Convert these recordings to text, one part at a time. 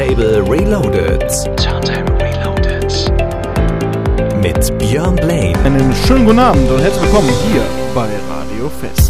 Turntable Reloaded. Turntable Reloaded. Mit Björn Blaine. Einen schönen guten Abend und herzlich willkommen hier bei Radio Fest.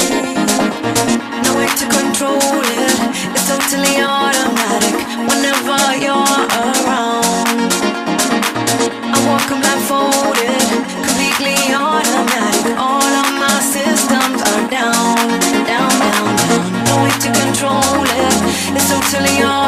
Way to control it, it's totally automatic whenever you're around. I walk blindfolded, completely automatic. All of my systems are down, down, down, down. No way to control it. It's totally automatic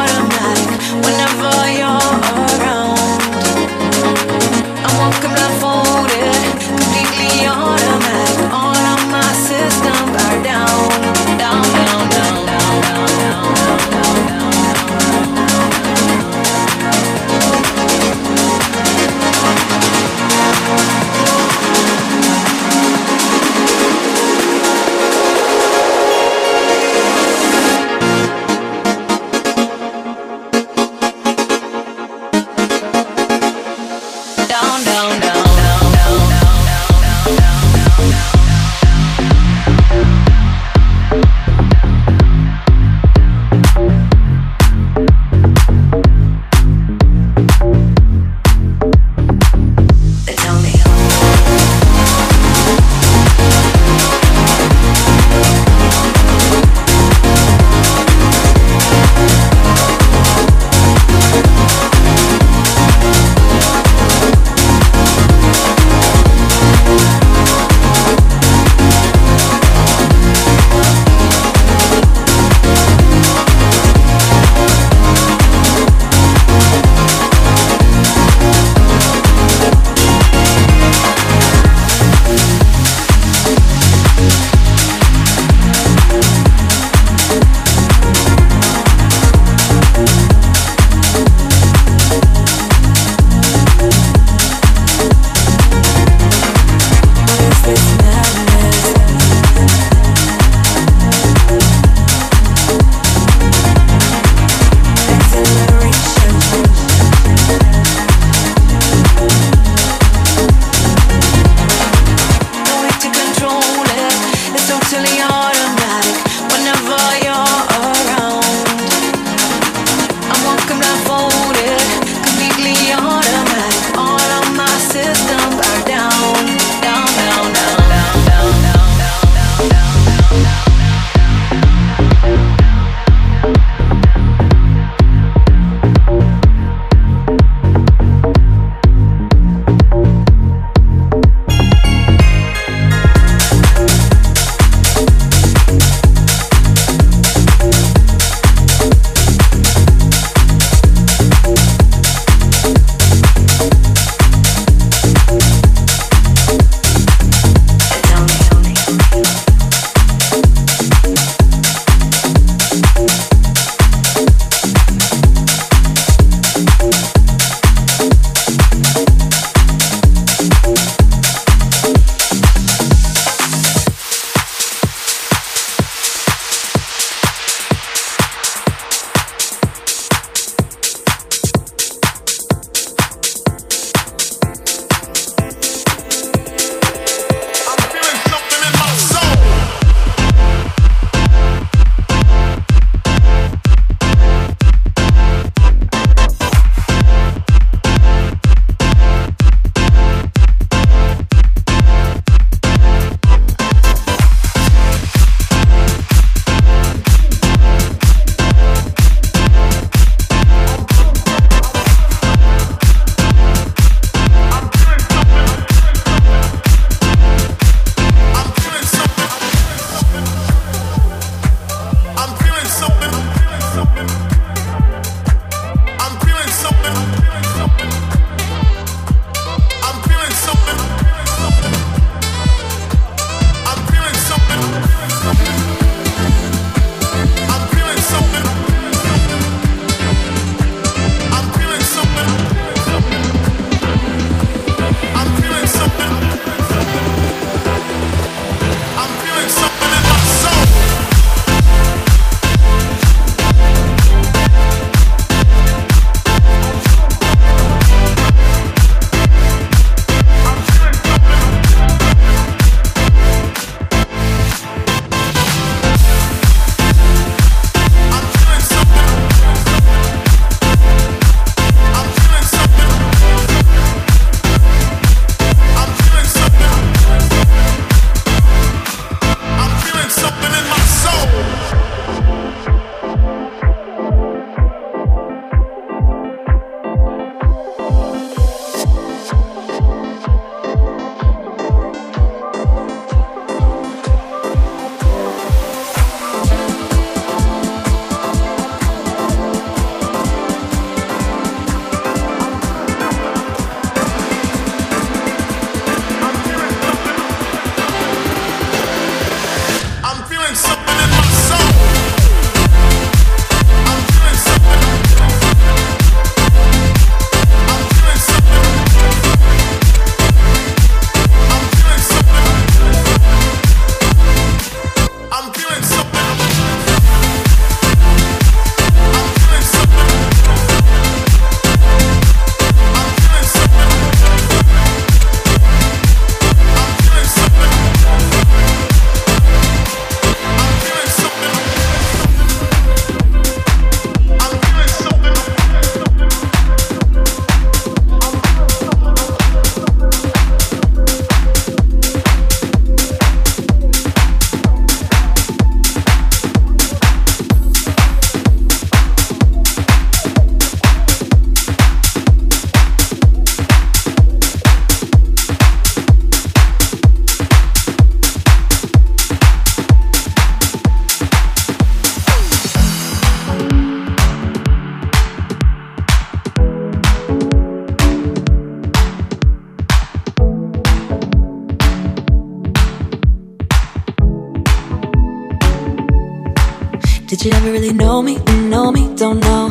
Did you ever really know me? Know me? Don't know.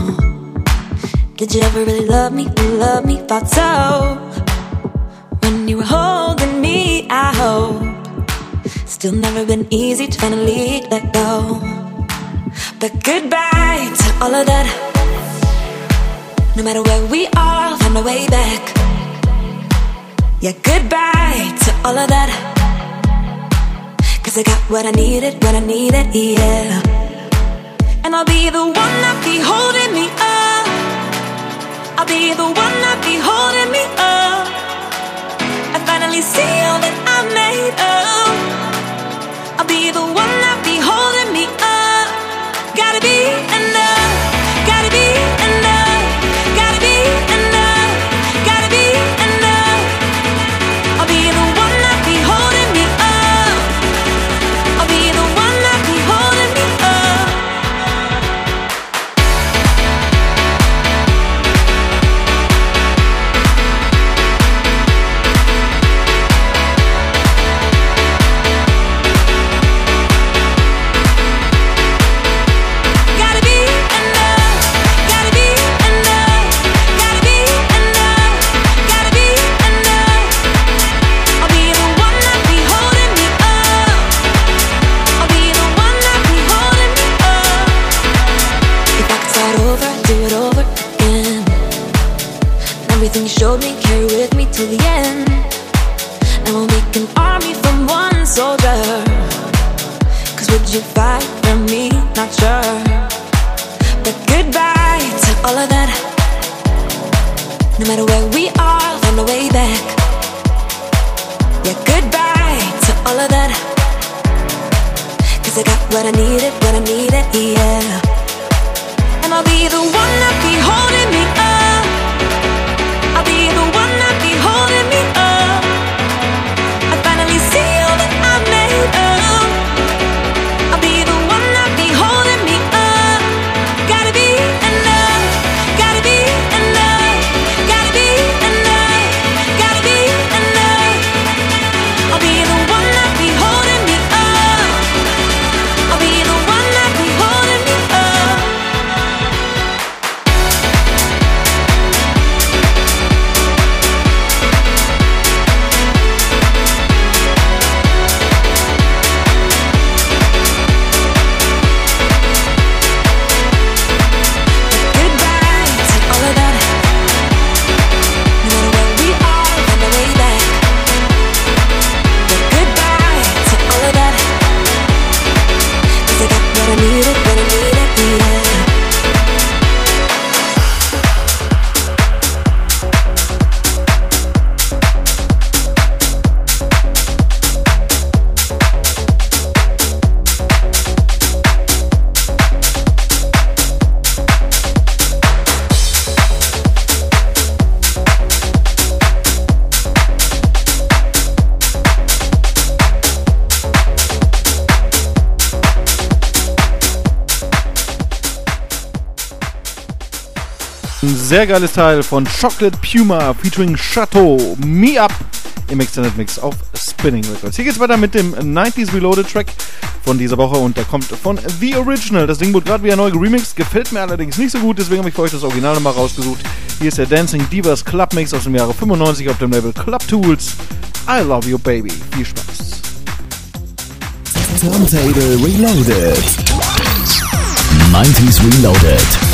Did you ever really love me? Love me? Thought so. When you were holding me, I hope. Still never been easy to finally let go. But goodbye to all of that. No matter where we are, find a way back. Yeah, goodbye to all of that. Cause I got what I needed, what I needed, yeah. And I'll be the one that be holding me up. I'll be the one that be holding me up. I finally see all that I made of. I'll be the one Everything you showed me, carry with me till the end. And we'll make an army from one soldier. Cause would you fight for me? Not sure. But goodbye to all of that. No matter where sehr geiles Teil von Chocolate Puma featuring Chateau Me Up im Extended Mix auf Spinning Records. Hier geht's weiter mit dem 90s Reloaded Track von dieser Woche und der kommt von The Original. Das Ding wurde gerade wieder neu geremixed, gefällt mir allerdings nicht so gut, deswegen habe ich für euch das Original nochmal rausgesucht. Hier ist der Dancing Divas Club Mix aus dem Jahre 95 auf dem Label Club Tools. I love you baby. Viel Spaß. Turntable Reloaded. 90s Reloaded.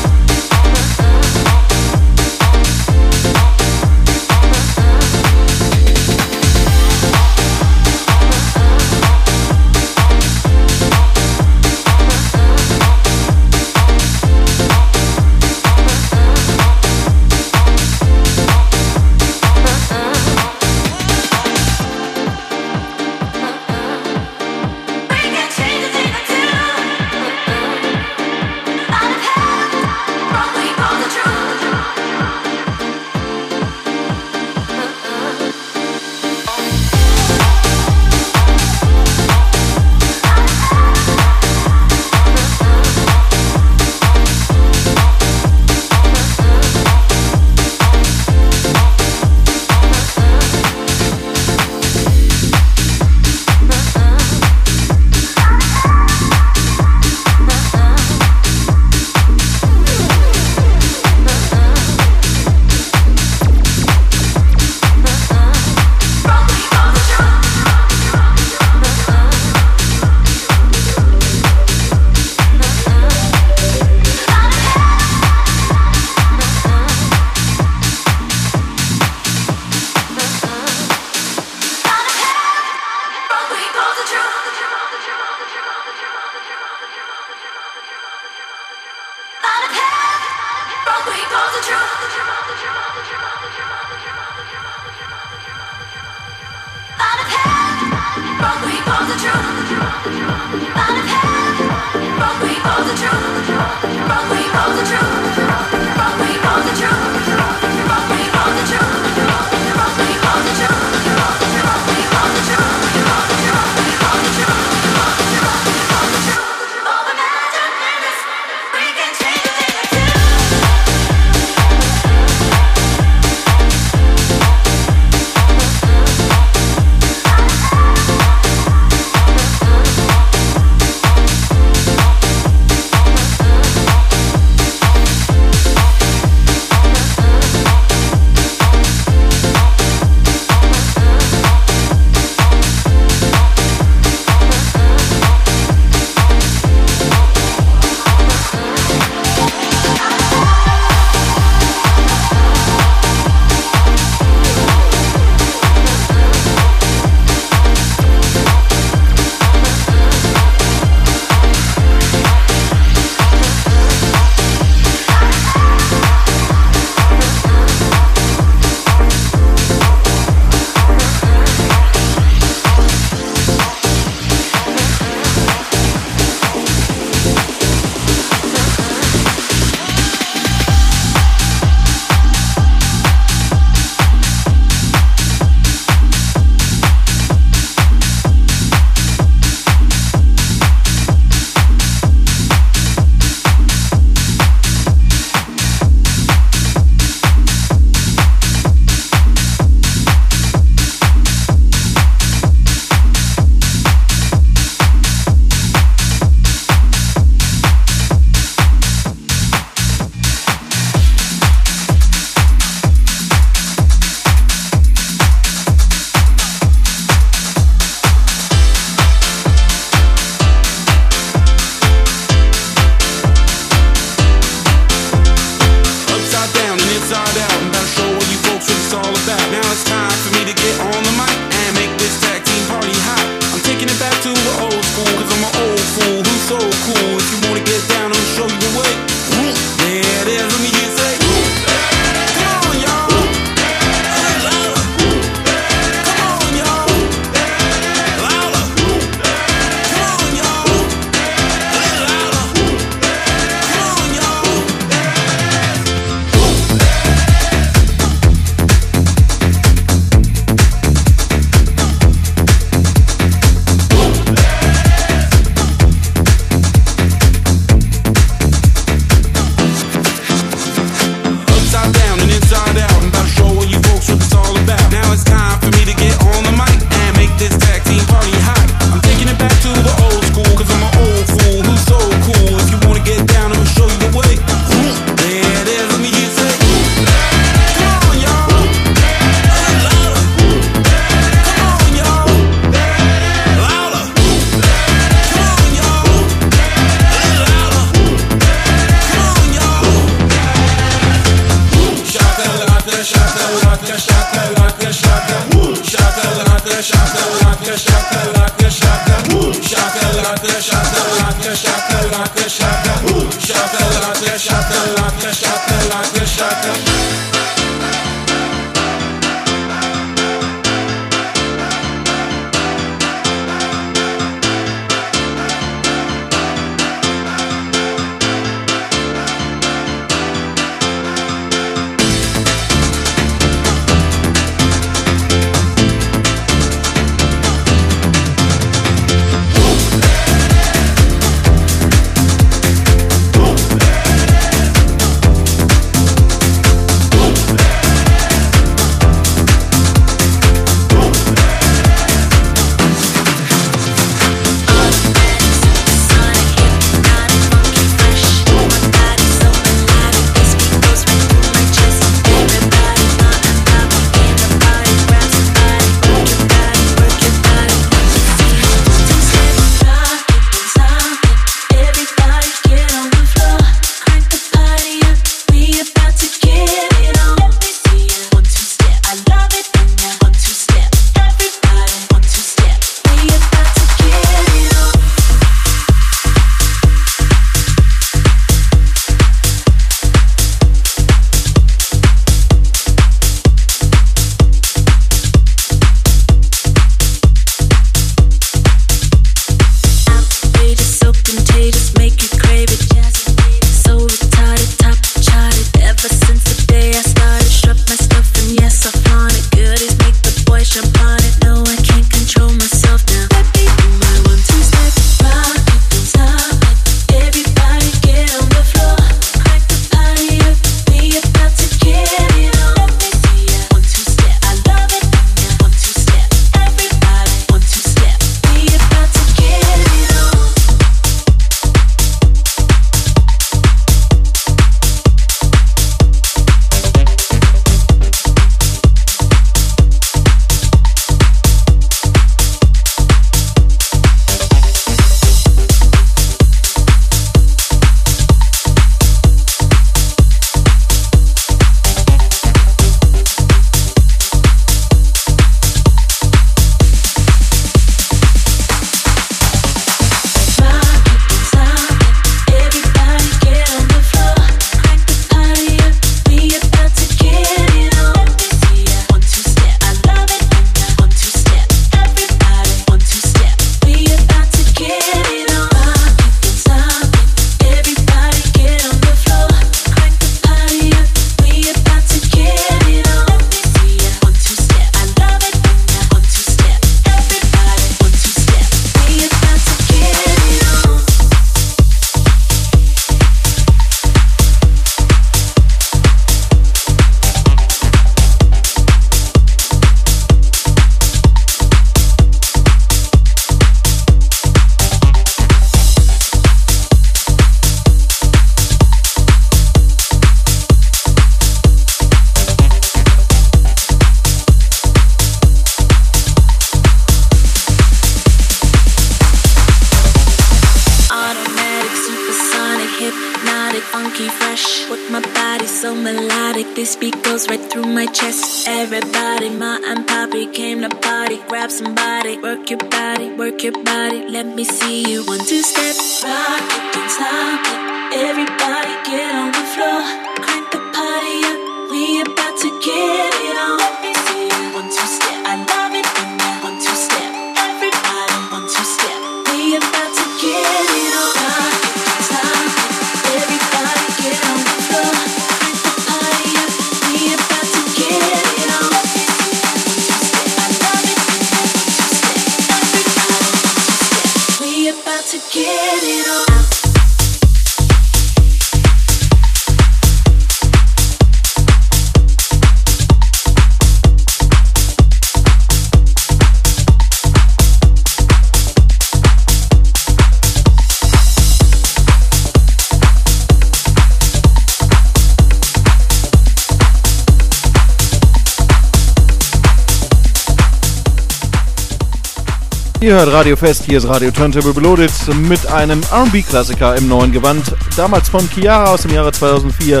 Ihr hört Radio Fest, hier ist Radio Turntable Reloaded mit einem RB-Klassiker im neuen Gewand. Damals von Chiara aus dem Jahre 2004.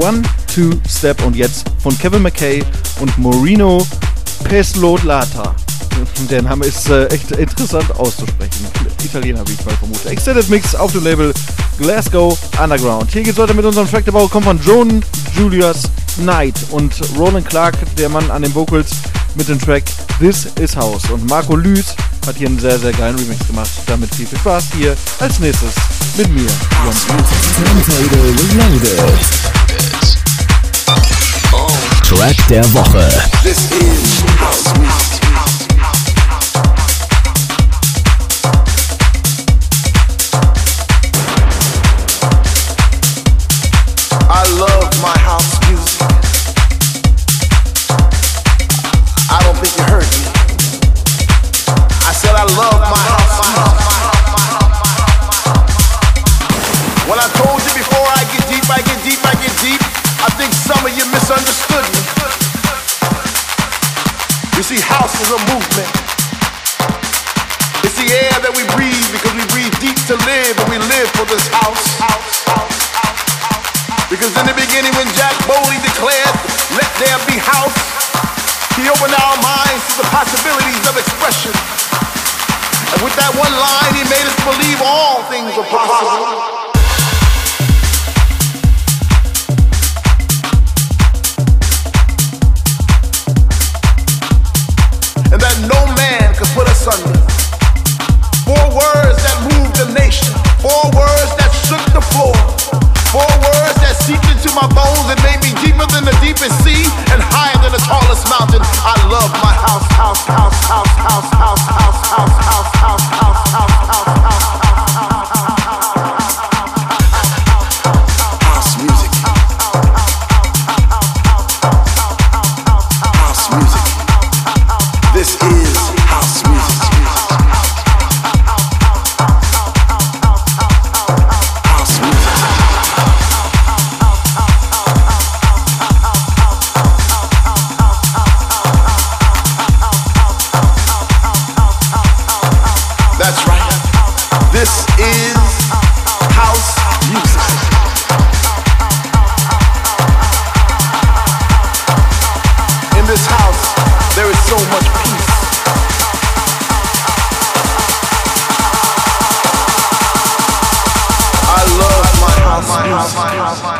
One, Two, Step und jetzt von Kevin McKay und Morino Peslodlata. Der Name ist äh, echt interessant auszusprechen. Italiener, wie ich mal vermute. Extended Mix auf dem Label Glasgow Underground. Hier geht es weiter mit unserem Track. Der Bau kommt von Joan Julius Knight und Roland Clark, der Mann an den Vocals mit dem Track This Is House. Und Marco Lüth hat hier einen sehr, sehr geilen Remix gemacht. Damit viel, Spaß hier als nächstes mit mir, Track der Woche. When I told you before I get deep, I get deep, I get deep, I think some of you misunderstood me. You see, house is a movement. It's the air that we breathe because we breathe deep to live and we live for this house. Because in the beginning when Jack Bowley Vasco. house.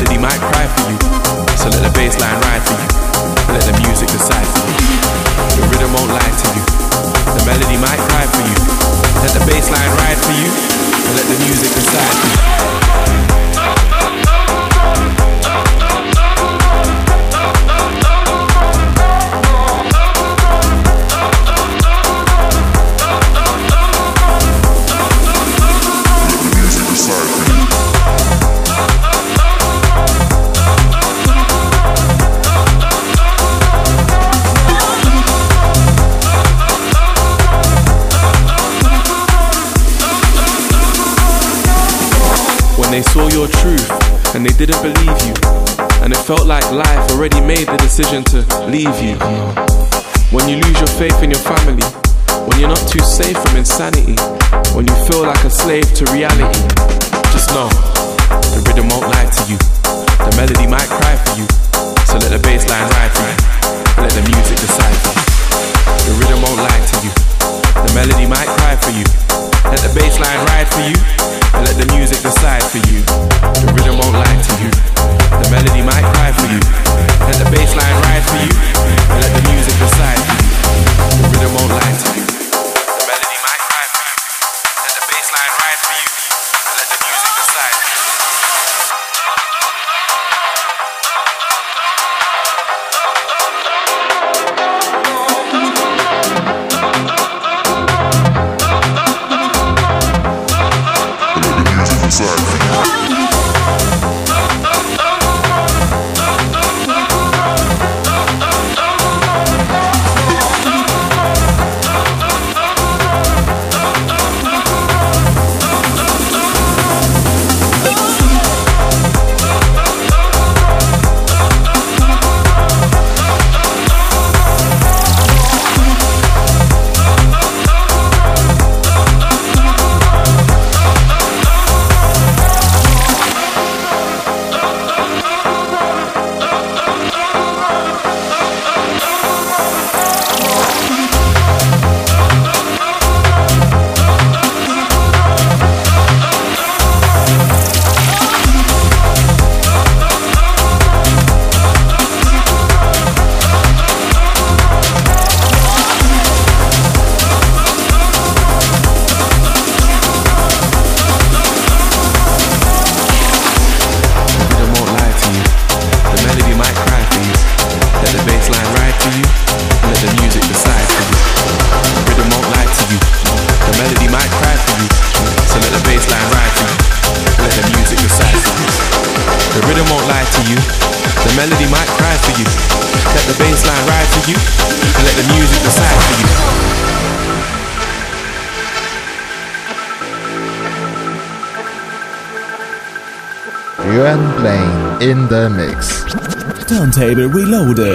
Melody might cry for you, so let the bass line ride for you, let the music decide for you. The rhythm won't lie to you. The melody might cry for you. Let the bass line ride for you, and let the music decide for you. Your truth and they didn't believe you. And it felt like life already made the decision to leave you. When you lose your faith in your family, when you're not too safe from insanity, when you feel like a slave to reality, just know the rhythm won't lie to you. The melody might cry for you, so let the bass line ride for you. Let the music decide for you. The rhythm won't lie to you. The melody might cry for you. Let the bass line ride for you, and let the music decide for you. The rhythm won't lie to you. The melody might cry for you. Let the bass line ride for you, and let the music decide for you. The rhythm won't lie to you. The melody might cry for you. Let the bass line ride for you, and let the music decide for you. Turntable Reloaded.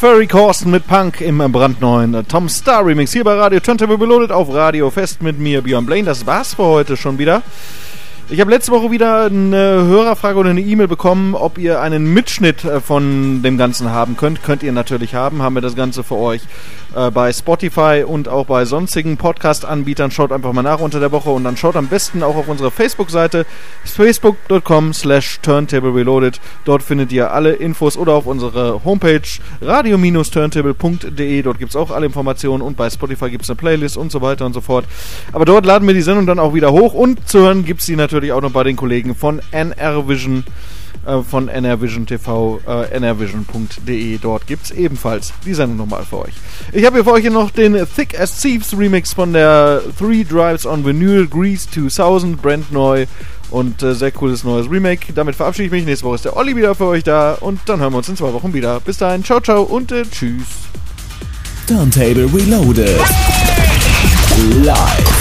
Furry Corsten mit Punk im brandneuen Tom Star Remix hier bei Radio Turntable Reloaded auf Radio Fest mit mir, Björn Blaine. Das war's für heute schon wieder. Ich habe letzte Woche wieder eine Hörerfrage oder eine E-Mail bekommen, ob ihr einen Mitschnitt äh, von dem Ganzen haben könnt. Könnt ihr natürlich haben. Haben wir das Ganze für euch äh, bei Spotify und auch bei sonstigen Podcast-Anbietern. Schaut einfach mal nach unter der Woche und dann schaut am besten auch auf unsere Facebook-Seite facebook.com slash turntable reloaded. Dort findet ihr alle Infos oder auf unsere Homepage radio-turntable.de. Dort gibt es auch alle Informationen und bei Spotify gibt es eine Playlist und so weiter und so fort. Aber dort laden wir die Sendung dann auch wieder hoch und zu hören gibt es die natürlich auch noch bei den Kollegen von NR Vision äh, von NRVision TV, äh, nrvision.de. Dort gibt es ebenfalls die Sendung nochmal für euch. Ich habe hier für euch hier noch den Thick as Thieves Remix von der Three Drives on Vinyl Grease 2000, brandneu und äh, sehr cooles neues Remake. Damit verabschiede ich mich. Nächste Woche ist der Olli wieder für euch da und dann hören wir uns in zwei Wochen wieder. Bis dahin, ciao, ciao und äh, tschüss. Turntable Reloaded. Live.